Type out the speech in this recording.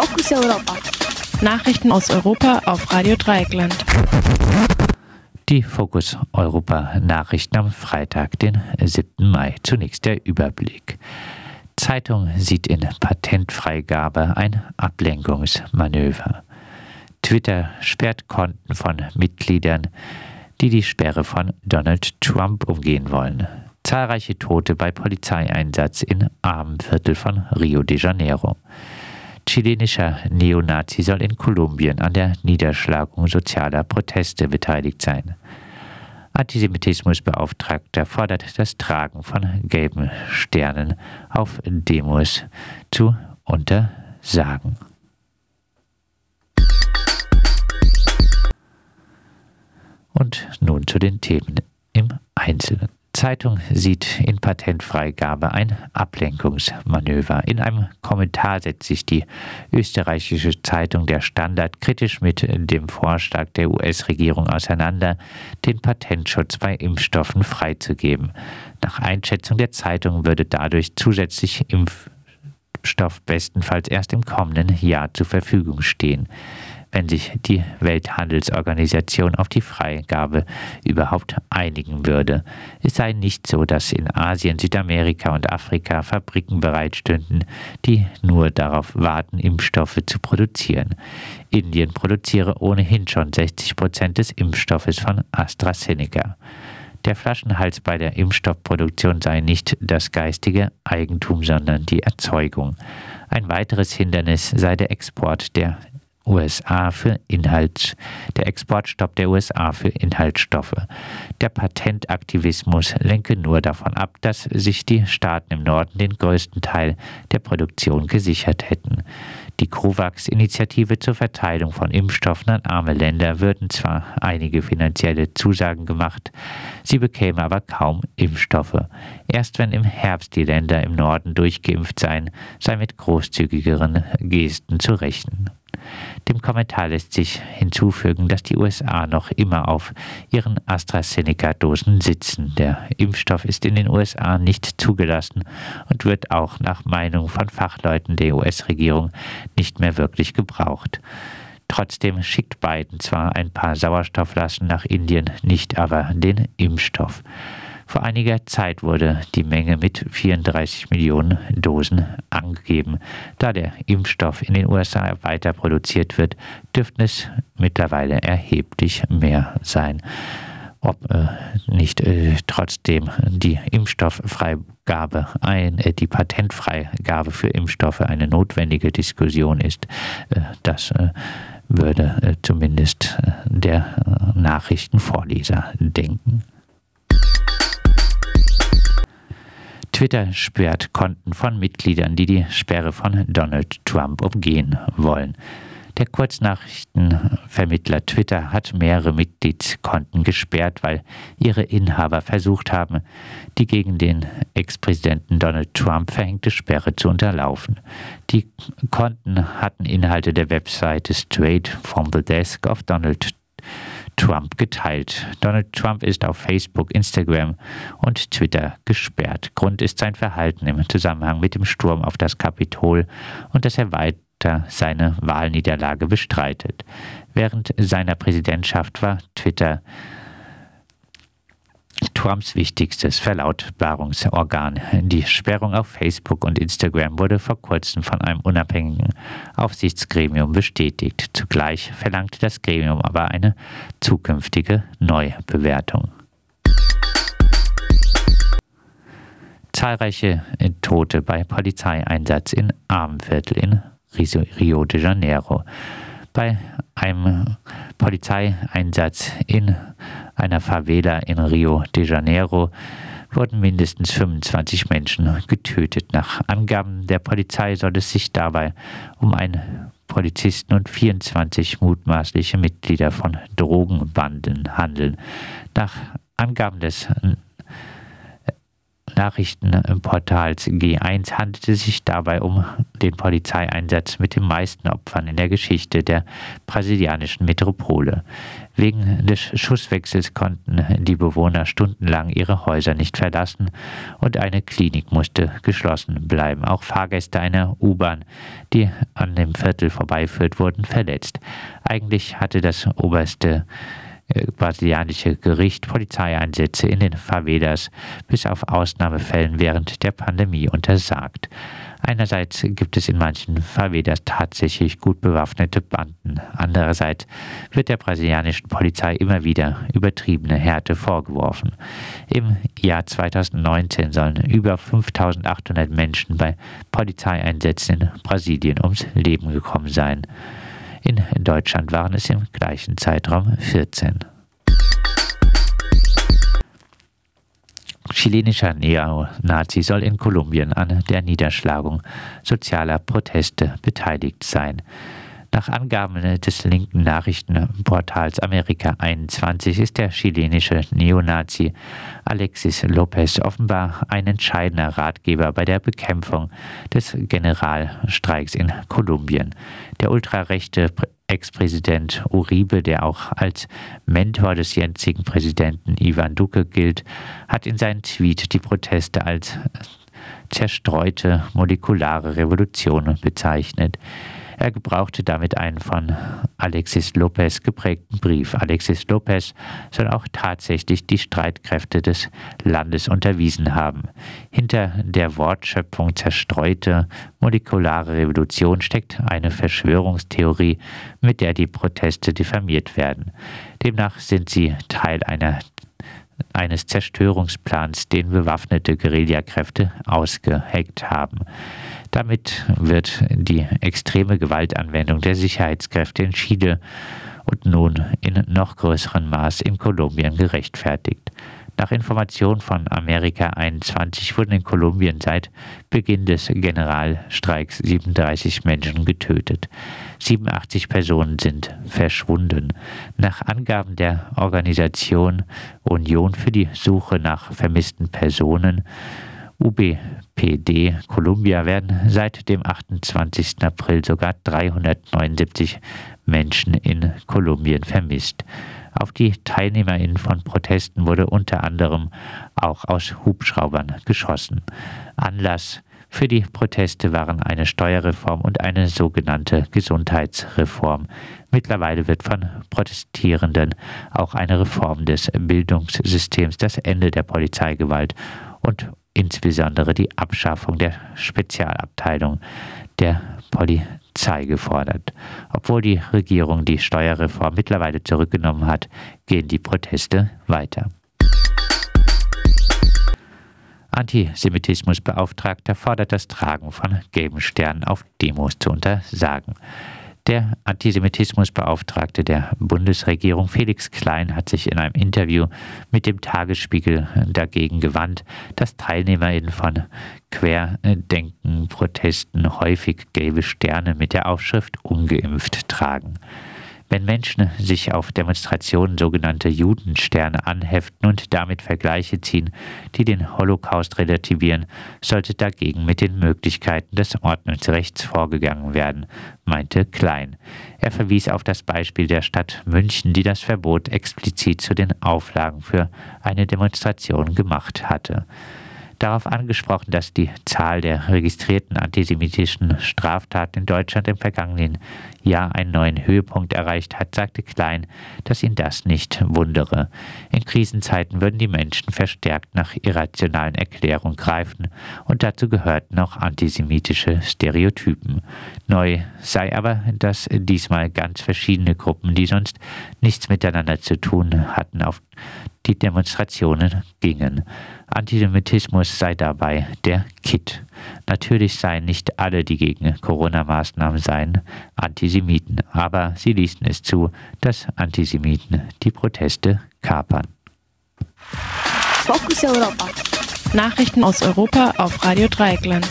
Fokus Europa. Nachrichten aus Europa auf Radio Dreieckland. Die Fokus Europa Nachrichten am Freitag, den 7. Mai. Zunächst der Überblick. Zeitung sieht in Patentfreigabe ein Ablenkungsmanöver. Twitter sperrt Konten von Mitgliedern, die die Sperre von Donald Trump umgehen wollen. Zahlreiche Tote bei Polizeieinsatz in Armenviertel von Rio de Janeiro. Chilenischer Neonazi soll in Kolumbien an der Niederschlagung sozialer Proteste beteiligt sein. Antisemitismusbeauftragter fordert das Tragen von gelben Sternen auf Demos zu untersagen. Und nun zu den Themen im. Zeitung sieht in Patentfreigabe ein Ablenkungsmanöver. In einem Kommentar setzt sich die österreichische Zeitung Der Standard kritisch mit dem Vorschlag der US-Regierung auseinander, den Patentschutz bei Impfstoffen freizugeben. Nach Einschätzung der Zeitung würde dadurch zusätzlich Impfstoff bestenfalls erst im kommenden Jahr zur Verfügung stehen wenn sich die Welthandelsorganisation auf die Freigabe überhaupt einigen würde. Es sei nicht so, dass in Asien, Südamerika und Afrika Fabriken bereitstünden, die nur darauf warten, Impfstoffe zu produzieren. Indien produziere ohnehin schon 60 Prozent des Impfstoffes von AstraZeneca. Der Flaschenhals bei der Impfstoffproduktion sei nicht das geistige Eigentum, sondern die Erzeugung. Ein weiteres Hindernis sei der Export der USA für Inhalt, der Exportstopp der USA für Inhaltsstoffe. Der Patentaktivismus lenke nur davon ab, dass sich die Staaten im Norden den größten Teil der Produktion gesichert hätten. Die COVAX-Initiative zur Verteilung von Impfstoffen an arme Länder würden zwar einige finanzielle Zusagen gemacht, sie bekäme aber kaum Impfstoffe. Erst wenn im Herbst die Länder im Norden durchgeimpft seien, sei mit großzügigeren Gesten zu rechnen. Dem Kommentar lässt sich hinzufügen, dass die USA noch immer auf ihren AstraZeneca-Dosen sitzen. Der Impfstoff ist in den USA nicht zugelassen und wird auch nach Meinung von Fachleuten der US-Regierung nicht mehr wirklich gebraucht. Trotzdem schickt Biden zwar ein paar Sauerstofflaschen nach Indien, nicht aber den Impfstoff. Vor einiger Zeit wurde die Menge mit 34 Millionen Dosen angegeben. Da der Impfstoff in den USA weiter produziert wird, dürften es mittlerweile erheblich mehr sein. Ob äh, nicht äh, trotzdem die Impfstofffreigabe, ein, äh, die Patentfreigabe für Impfstoffe eine notwendige Diskussion ist, äh, das äh, würde äh, zumindest der Nachrichtenvorleser denken. Twitter sperrt Konten von Mitgliedern, die die Sperre von Donald Trump umgehen wollen. Der Kurznachrichtenvermittler Twitter hat mehrere Mitgliedskonten gesperrt, weil ihre Inhaber versucht haben, die gegen den Ex-Präsidenten Donald Trump verhängte Sperre zu unterlaufen. Die Konten hatten Inhalte der Webseite Straight from the Desk of Donald Trump geteilt. Donald Trump ist auf Facebook, Instagram und Twitter gesperrt. Grund ist sein Verhalten im Zusammenhang mit dem Sturm auf das Kapitol und dass er weiter seine Wahlniederlage bestreitet. Während seiner Präsidentschaft war Twitter Trumps wichtigstes Verlautbarungsorgan. Die Sperrung auf Facebook und Instagram wurde vor kurzem von einem unabhängigen Aufsichtsgremium bestätigt. Zugleich verlangte das Gremium aber eine zukünftige Neubewertung. Zahlreiche Tote bei Polizeieinsatz in Armenviertel in Rio de Janeiro. Bei einem Polizeieinsatz in einer Favela in Rio de Janeiro wurden mindestens 25 Menschen getötet. Nach Angaben der Polizei soll es sich dabei um einen Polizisten und 24 mutmaßliche Mitglieder von Drogenbanden handeln. Nach Angaben des Nachrichtenportals G1 handelte es sich dabei um den Polizeieinsatz mit den meisten Opfern in der Geschichte der brasilianischen Metropole. Wegen des Schusswechsels konnten die Bewohner stundenlang ihre Häuser nicht verlassen und eine Klinik musste geschlossen bleiben. Auch Fahrgäste einer U-Bahn, die an dem Viertel vorbeiführt, wurden verletzt. Eigentlich hatte das oberste äh, brasilianische Gericht Polizeieinsätze in den Favelas bis auf Ausnahmefällen während der Pandemie untersagt. Einerseits gibt es in manchen Favelas tatsächlich gut bewaffnete Banden. Andererseits wird der brasilianischen Polizei immer wieder übertriebene Härte vorgeworfen. Im Jahr 2019 sollen über 5800 Menschen bei Polizeieinsätzen in Brasilien ums Leben gekommen sein. In Deutschland waren es im gleichen Zeitraum 14. Chilenischer Neonazi soll in Kolumbien an der Niederschlagung sozialer Proteste beteiligt sein. Nach Angaben des linken Nachrichtenportals Amerika 21 ist der chilenische Neonazi Alexis Lopez offenbar ein entscheidender Ratgeber bei der Bekämpfung des Generalstreiks in Kolumbien. Der ultrarechte Ex-Präsident Uribe, der auch als Mentor des jetzigen Präsidenten Ivan Duque gilt, hat in seinem Tweet die Proteste als zerstreute molekulare Revolution bezeichnet. Er gebrauchte damit einen von Alexis Lopez geprägten Brief. Alexis Lopez soll auch tatsächlich die Streitkräfte des Landes unterwiesen haben. Hinter der Wortschöpfung zerstreute molekulare Revolution steckt eine Verschwörungstheorie, mit der die Proteste diffamiert werden. Demnach sind sie Teil einer eines Zerstörungsplans, den bewaffnete Guerillakräfte ausgeheckt haben. Damit wird die extreme Gewaltanwendung der Sicherheitskräfte in Chile und nun in noch größerem Maß in Kolumbien gerechtfertigt. Nach Informationen von Amerika 21 wurden in Kolumbien seit Beginn des Generalstreiks 37 Menschen getötet. 87 Personen sind verschwunden. Nach Angaben der Organisation Union für die Suche nach vermissten Personen UBPD Columbia werden seit dem 28. April sogar 379 Menschen in Kolumbien vermisst. Auf die TeilnehmerInnen von Protesten wurde unter anderem auch aus Hubschraubern geschossen. Anlass für die Proteste waren eine Steuerreform und eine sogenannte Gesundheitsreform. Mittlerweile wird von Protestierenden auch eine Reform des Bildungssystems, das Ende der Polizeigewalt und insbesondere die Abschaffung der Spezialabteilung der Polizei gefordert. Obwohl die Regierung die Steuerreform mittlerweile zurückgenommen hat, gehen die Proteste weiter. Antisemitismusbeauftragter fordert das Tragen von gelben Sternen auf Demos zu untersagen. Der Antisemitismusbeauftragte der Bundesregierung Felix Klein hat sich in einem Interview mit dem Tagesspiegel dagegen gewandt, dass TeilnehmerInnen von Querdenken-Protesten häufig gelbe Sterne mit der Aufschrift ungeimpft tragen. Wenn Menschen sich auf Demonstrationen sogenannte Judensterne anheften und damit Vergleiche ziehen, die den Holocaust relativieren, sollte dagegen mit den Möglichkeiten des Ordnungsrechts vorgegangen werden, meinte Klein. Er verwies auf das Beispiel der Stadt München, die das Verbot explizit zu den Auflagen für eine Demonstration gemacht hatte. Darauf angesprochen, dass die Zahl der registrierten antisemitischen Straftaten in Deutschland im vergangenen Jahr einen neuen Höhepunkt erreicht hat, sagte Klein, dass ihn das nicht wundere. In Krisenzeiten würden die Menschen verstärkt nach irrationalen Erklärungen greifen und dazu gehörten auch antisemitische Stereotypen. Neu sei aber, dass diesmal ganz verschiedene Gruppen, die sonst nichts miteinander zu tun hatten, auf die Demonstrationen gingen. Antisemitismus sei dabei der Kit. Natürlich seien nicht alle, die gegen Corona-Maßnahmen seien, Antisemiten, aber sie ließen es zu, dass Antisemiten die Proteste kapern. Fokus Europa. Nachrichten aus Europa auf Radio Dreieckland.